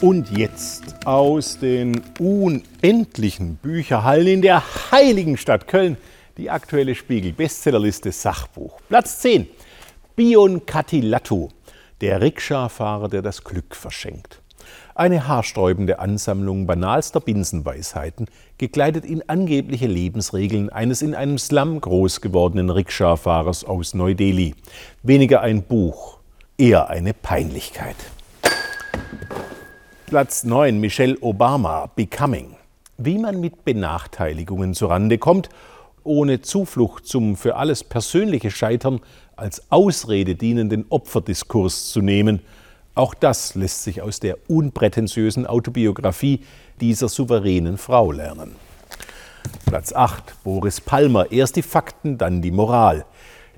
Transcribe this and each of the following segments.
Und jetzt aus den unendlichen Bücherhallen in der heiligen Stadt Köln die aktuelle Spiegel-Bestsellerliste Sachbuch. Platz 10. Bion Katilatu, der Rikscha-Fahrer, der das Glück verschenkt. Eine haarsträubende Ansammlung banalster Binsenweisheiten, gekleidet in angebliche Lebensregeln eines in einem Slum groß gewordenen Rikscha-Fahrers aus Neu-Delhi. Weniger ein Buch, eher eine Peinlichkeit. Platz 9 Michelle Obama Becoming. Wie man mit Benachteiligungen zurande kommt, ohne Zuflucht zum für alles persönliche Scheitern als Ausrede dienenden Opferdiskurs zu nehmen, auch das lässt sich aus der unprätentiösen Autobiografie dieser souveränen Frau lernen. Platz 8 Boris Palmer, erst die Fakten, dann die Moral.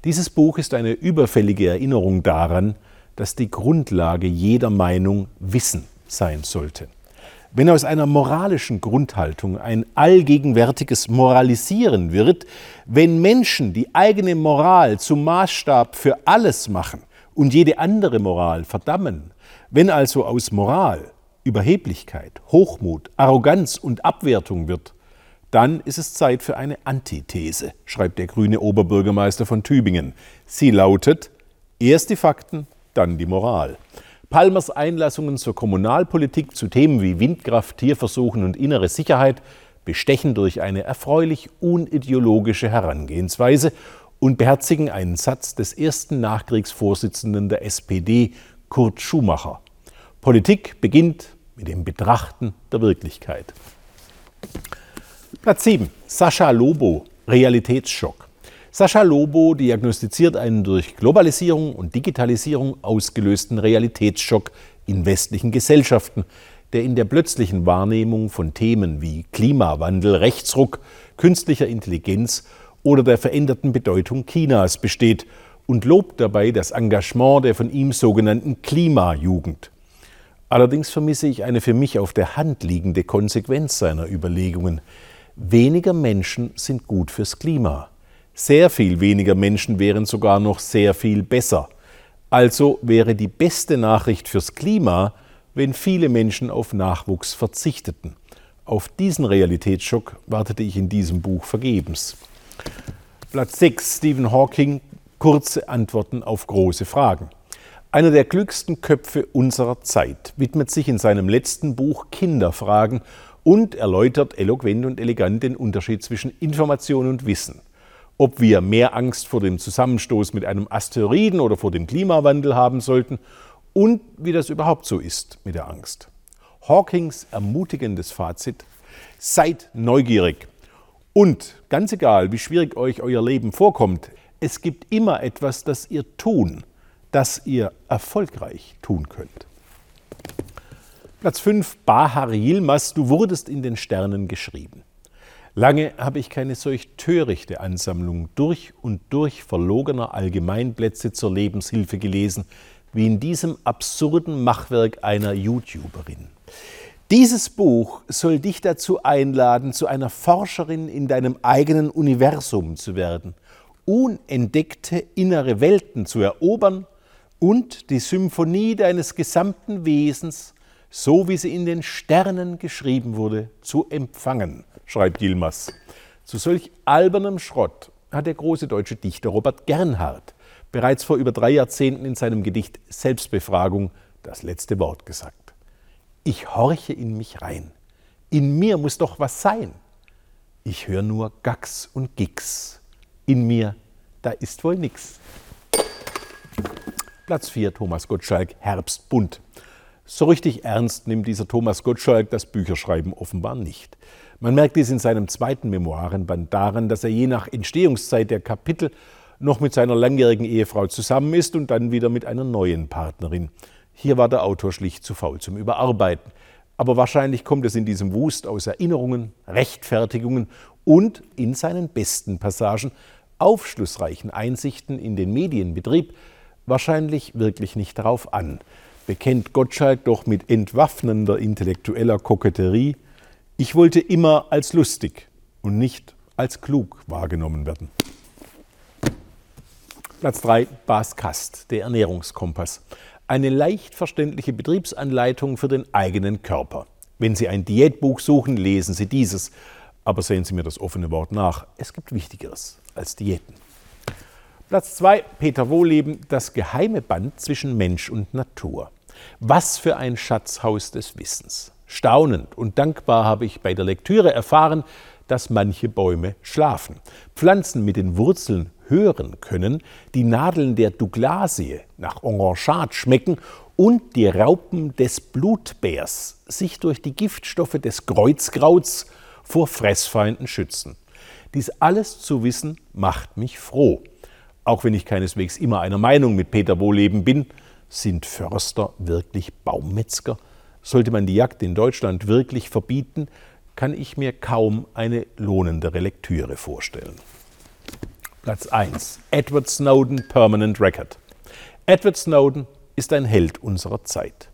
Dieses Buch ist eine überfällige Erinnerung daran, dass die Grundlage jeder Meinung Wissen sein sollte. Wenn aus einer moralischen Grundhaltung ein allgegenwärtiges Moralisieren wird, wenn Menschen die eigene Moral zum Maßstab für alles machen und jede andere Moral verdammen, wenn also aus Moral Überheblichkeit, Hochmut, Arroganz und Abwertung wird, dann ist es Zeit für eine Antithese, schreibt der grüne Oberbürgermeister von Tübingen. Sie lautet, erst die Fakten, dann die Moral. Palmers Einlassungen zur Kommunalpolitik zu Themen wie Windkraft, Tierversuchen und innere Sicherheit bestechen durch eine erfreulich unideologische Herangehensweise und beherzigen einen Satz des ersten Nachkriegsvorsitzenden der SPD, Kurt Schumacher. Politik beginnt mit dem Betrachten der Wirklichkeit. Platz 7. Sascha Lobo, Realitätsschock. Sascha Lobo diagnostiziert einen durch Globalisierung und Digitalisierung ausgelösten Realitätsschock in westlichen Gesellschaften, der in der plötzlichen Wahrnehmung von Themen wie Klimawandel, Rechtsruck, künstlicher Intelligenz oder der veränderten Bedeutung Chinas besteht und lobt dabei das Engagement der von ihm sogenannten Klimajugend. Allerdings vermisse ich eine für mich auf der Hand liegende Konsequenz seiner Überlegungen. Weniger Menschen sind gut fürs Klima. Sehr viel weniger Menschen wären sogar noch sehr viel besser. Also wäre die beste Nachricht fürs Klima, wenn viele Menschen auf Nachwuchs verzichteten. Auf diesen Realitätsschock wartete ich in diesem Buch vergebens. Platz 6 Stephen Hawking Kurze Antworten auf große Fragen. Einer der klügsten Köpfe unserer Zeit widmet sich in seinem letzten Buch Kinderfragen und erläutert eloquent und elegant den Unterschied zwischen Information und Wissen ob wir mehr Angst vor dem Zusammenstoß mit einem Asteroiden oder vor dem Klimawandel haben sollten und wie das überhaupt so ist mit der Angst. Hawkings ermutigendes Fazit, seid neugierig. Und ganz egal, wie schwierig euch euer Leben vorkommt, es gibt immer etwas, das ihr tun, das ihr erfolgreich tun könnt. Platz 5, Bahar Yilmaz, du wurdest in den Sternen geschrieben. Lange habe ich keine solch törichte Ansammlung durch und durch verlogener Allgemeinplätze zur Lebenshilfe gelesen, wie in diesem absurden Machwerk einer YouTuberin. Dieses Buch soll dich dazu einladen, zu einer Forscherin in deinem eigenen Universum zu werden, unentdeckte innere Welten zu erobern und die Symphonie deines gesamten Wesens, so wie sie in den Sternen geschrieben wurde, zu empfangen schreibt Yilmaz. Zu solch albernem Schrott hat der große deutsche Dichter Robert Gernhardt bereits vor über drei Jahrzehnten in seinem Gedicht Selbstbefragung das letzte Wort gesagt. Ich horche in mich rein. In mir muss doch was sein. Ich höre nur Gax und Gix. In mir, da ist wohl nix. Platz 4, Thomas Gottschalk, Herbstbunt. So richtig ernst nimmt dieser Thomas Gottschalk das Bücherschreiben offenbar nicht. Man merkt dies in seinem zweiten Memoirenband daran, dass er je nach Entstehungszeit der Kapitel noch mit seiner langjährigen Ehefrau zusammen ist und dann wieder mit einer neuen Partnerin. Hier war der Autor schlicht zu faul zum Überarbeiten. Aber wahrscheinlich kommt es in diesem Wust aus Erinnerungen, Rechtfertigungen und in seinen besten Passagen aufschlussreichen Einsichten in den Medienbetrieb wahrscheinlich wirklich nicht darauf an. Bekennt Gottschalk doch mit entwaffnender intellektueller Koketterie, ich wollte immer als lustig und nicht als klug wahrgenommen werden. Platz 3, Bas Kast, der Ernährungskompass. Eine leicht verständliche Betriebsanleitung für den eigenen Körper. Wenn Sie ein Diätbuch suchen, lesen Sie dieses. Aber sehen Sie mir das offene Wort nach. Es gibt Wichtigeres als Diäten. Platz 2, Peter Wohleben, das geheime Band zwischen Mensch und Natur. Was für ein Schatzhaus des Wissens. Staunend und dankbar habe ich bei der Lektüre erfahren, dass manche Bäume schlafen. Pflanzen mit den Wurzeln hören können, die Nadeln der Douglasie nach Orangeat schmecken und die Raupen des Blutbärs sich durch die Giftstoffe des Kreuzkrauts vor Fressfeinden schützen. Dies alles zu wissen macht mich froh. Auch wenn ich keineswegs immer einer Meinung mit Peter Wohleben bin, sind Förster wirklich Baummetzger? Sollte man die Jagd in Deutschland wirklich verbieten, kann ich mir kaum eine lohnendere Lektüre vorstellen. Platz 1. Edward Snowden Permanent Record. Edward Snowden ist ein Held unserer Zeit.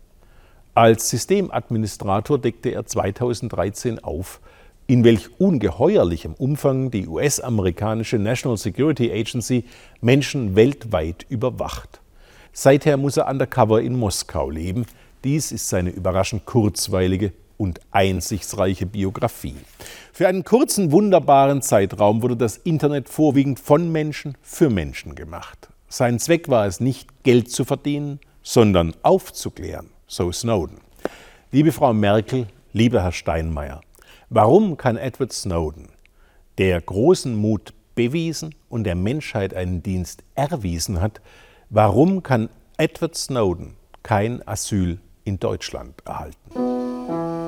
Als Systemadministrator deckte er 2013 auf, in welch ungeheuerlichem Umfang die US-amerikanische National Security Agency Menschen weltweit überwacht. Seither muss er undercover in Moskau leben. Dies ist seine überraschend kurzweilige und einsichtsreiche Biografie. Für einen kurzen, wunderbaren Zeitraum wurde das Internet vorwiegend von Menschen für Menschen gemacht. Sein Zweck war es nicht, Geld zu verdienen, sondern aufzuklären, so Snowden. Liebe Frau Merkel, lieber Herr Steinmeier, Warum kann Edward Snowden, der großen Mut bewiesen und der Menschheit einen Dienst erwiesen hat, Warum kann Edward Snowden kein Asyl in Deutschland erhalten?